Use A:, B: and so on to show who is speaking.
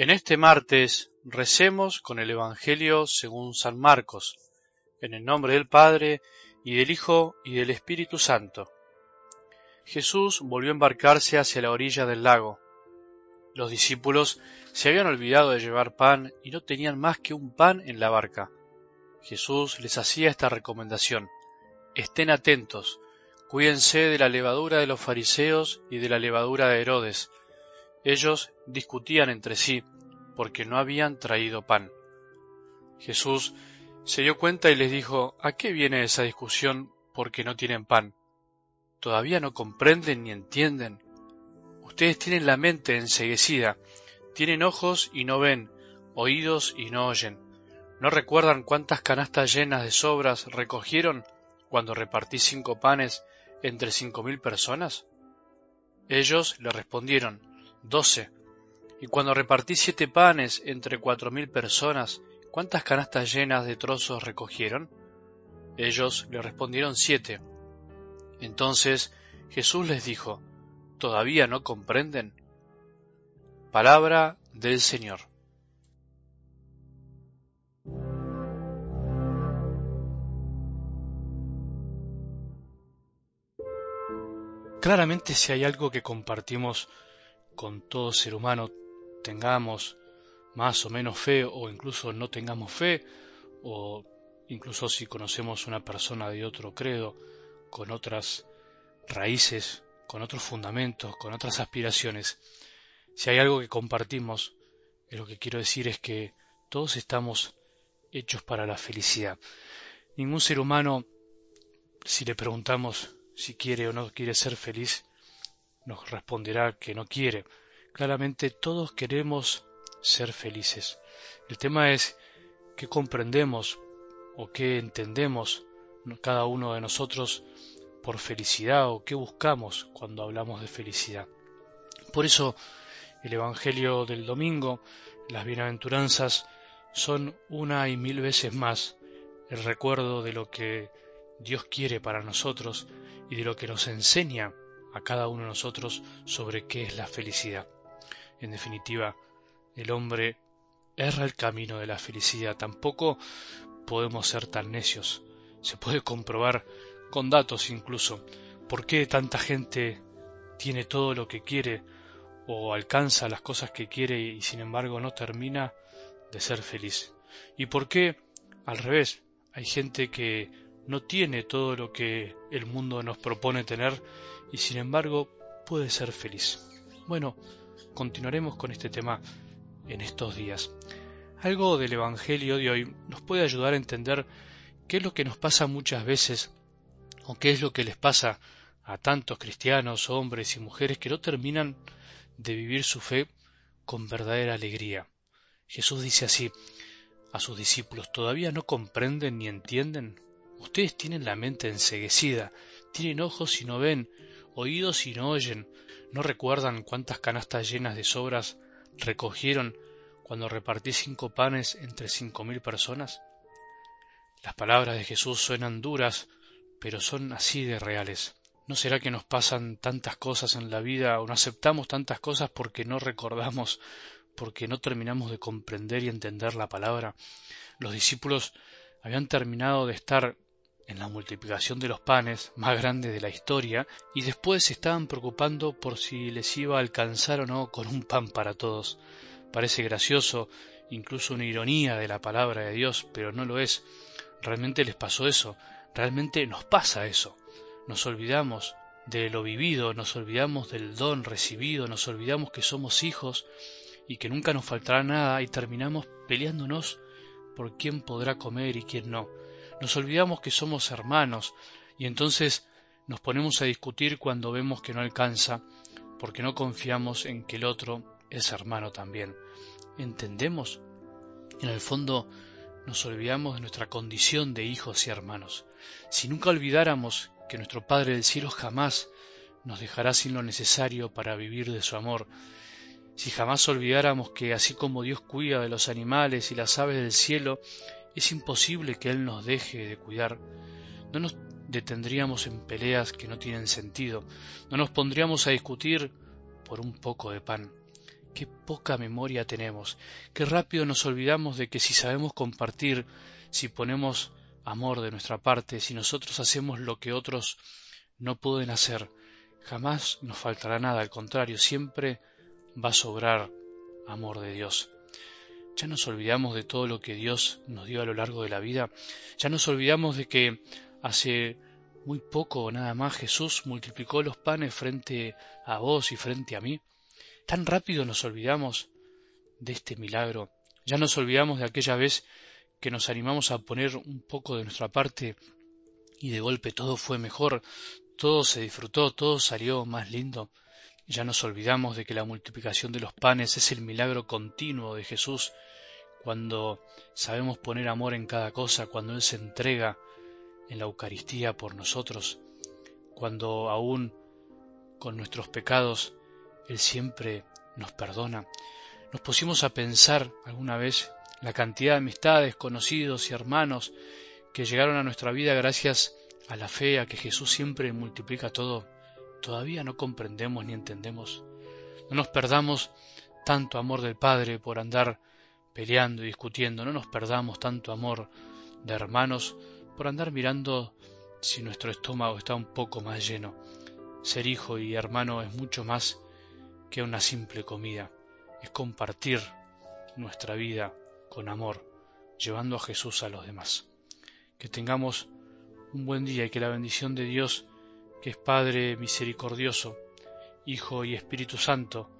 A: En este martes recemos con el Evangelio según San Marcos, en el nombre del Padre, y del Hijo, y del Espíritu Santo. Jesús volvió a embarcarse hacia la orilla del lago. Los discípulos se habían olvidado de llevar pan y no tenían más que un pan en la barca. Jesús les hacía esta recomendación. Estén atentos, cuídense de la levadura de los fariseos y de la levadura de Herodes. Ellos discutían entre sí porque no habían traído pan. Jesús se dio cuenta y les dijo, ¿a qué viene esa discusión porque no tienen pan? ¿Todavía no comprenden ni entienden? Ustedes tienen la mente enseguecida, tienen ojos y no ven, oídos y no oyen. ¿No recuerdan cuántas canastas llenas de sobras recogieron cuando repartí cinco panes entre cinco mil personas? Ellos le respondieron, doce. Y cuando repartí siete panes entre cuatro mil personas, ¿cuántas canastas llenas de trozos recogieron? Ellos le respondieron siete. Entonces Jesús les dijo, ¿todavía no comprenden? Palabra del Señor.
B: Claramente si hay algo que compartimos con todo ser humano, tengamos más o menos fe o incluso no tengamos fe, o incluso si conocemos una persona de otro credo, con otras raíces, con otros fundamentos, con otras aspiraciones, si hay algo que compartimos, lo que quiero decir es que todos estamos hechos para la felicidad. Ningún ser humano, si le preguntamos si quiere o no quiere ser feliz, nos responderá que no quiere. Claramente todos queremos ser felices. El tema es qué comprendemos o qué entendemos cada uno de nosotros por felicidad o qué buscamos cuando hablamos de felicidad. Por eso el Evangelio del domingo, las bienaventuranzas, son una y mil veces más el recuerdo de lo que Dios quiere para nosotros y de lo que nos enseña a cada uno de nosotros sobre qué es la felicidad. En definitiva, el hombre erra el camino de la felicidad. Tampoco podemos ser tan necios. Se puede comprobar con datos incluso por qué tanta gente tiene todo lo que quiere o alcanza las cosas que quiere y sin embargo no termina de ser feliz. Y por qué, al revés, hay gente que no tiene todo lo que el mundo nos propone tener y sin embargo puede ser feliz. Bueno, continuaremos con este tema en estos días. Algo del Evangelio de hoy nos puede ayudar a entender qué es lo que nos pasa muchas veces o qué es lo que les pasa a tantos cristianos, hombres y mujeres que no terminan de vivir su fe con verdadera alegría. Jesús dice así a sus discípulos, ¿todavía no comprenden ni entienden? Ustedes tienen la mente enseguecida, tienen ojos y no ven, oídos y no oyen, no recuerdan cuántas canastas llenas de sobras recogieron cuando repartí cinco panes entre cinco mil personas. Las palabras de Jesús suenan duras, pero son así de reales. ¿No será que nos pasan tantas cosas en la vida o no aceptamos tantas cosas porque no recordamos, porque no terminamos de comprender y entender la palabra? Los discípulos habían terminado de estar en la multiplicación de los panes más grande de la historia y después se estaban preocupando por si les iba a alcanzar o no con un pan para todos. Parece gracioso, incluso una ironía de la palabra de Dios, pero no lo es. Realmente les pasó eso, realmente nos pasa eso. Nos olvidamos de lo vivido, nos olvidamos del don recibido, nos olvidamos que somos hijos y que nunca nos faltará nada y terminamos peleándonos por quién podrá comer y quién no nos olvidamos que somos hermanos y entonces nos ponemos a discutir cuando vemos que no alcanza, porque no confiamos en que el otro es hermano también. ¿Entendemos? En el fondo nos olvidamos de nuestra condición de hijos y hermanos. Si nunca olvidáramos que nuestro Padre del cielo jamás nos dejará sin lo necesario para vivir de su amor, si jamás olvidáramos que así como Dios cuida de los animales y las aves del cielo, es imposible que Él nos deje de cuidar. No nos detendríamos en peleas que no tienen sentido, no nos pondríamos a discutir por un poco de pan. qué poca memoria tenemos, qué rápido nos olvidamos de que si sabemos compartir, si ponemos amor de nuestra parte, si nosotros hacemos lo que otros no pueden hacer, jamás nos faltará nada, al contrario, siempre va a sobrar amor de Dios. Ya nos olvidamos de todo lo que Dios nos dio a lo largo de la vida, ya nos olvidamos de que hace muy poco nada más Jesús multiplicó los panes frente a vos y frente a mí. Tan rápido nos olvidamos de este milagro. Ya nos olvidamos de aquella vez que nos animamos a poner un poco de nuestra parte y de golpe todo fue mejor, todo se disfrutó, todo salió más lindo. Ya nos olvidamos de que la multiplicación de los panes es el milagro continuo de Jesús, cuando sabemos poner amor en cada cosa, cuando Él se entrega en la Eucaristía por nosotros, cuando aún con nuestros pecados Él siempre nos perdona. Nos pusimos a pensar alguna vez la cantidad de amistades, conocidos y hermanos que llegaron a nuestra vida gracias a la fe, a que Jesús siempre multiplica todo, todavía no comprendemos ni entendemos. No nos perdamos tanto amor del Padre por andar peleando y discutiendo, no nos perdamos tanto amor de hermanos por andar mirando si nuestro estómago está un poco más lleno. Ser hijo y hermano es mucho más que una simple comida, es compartir nuestra vida con amor, llevando a Jesús a los demás. Que tengamos un buen día y que la bendición de Dios, que es Padre misericordioso, Hijo y Espíritu Santo,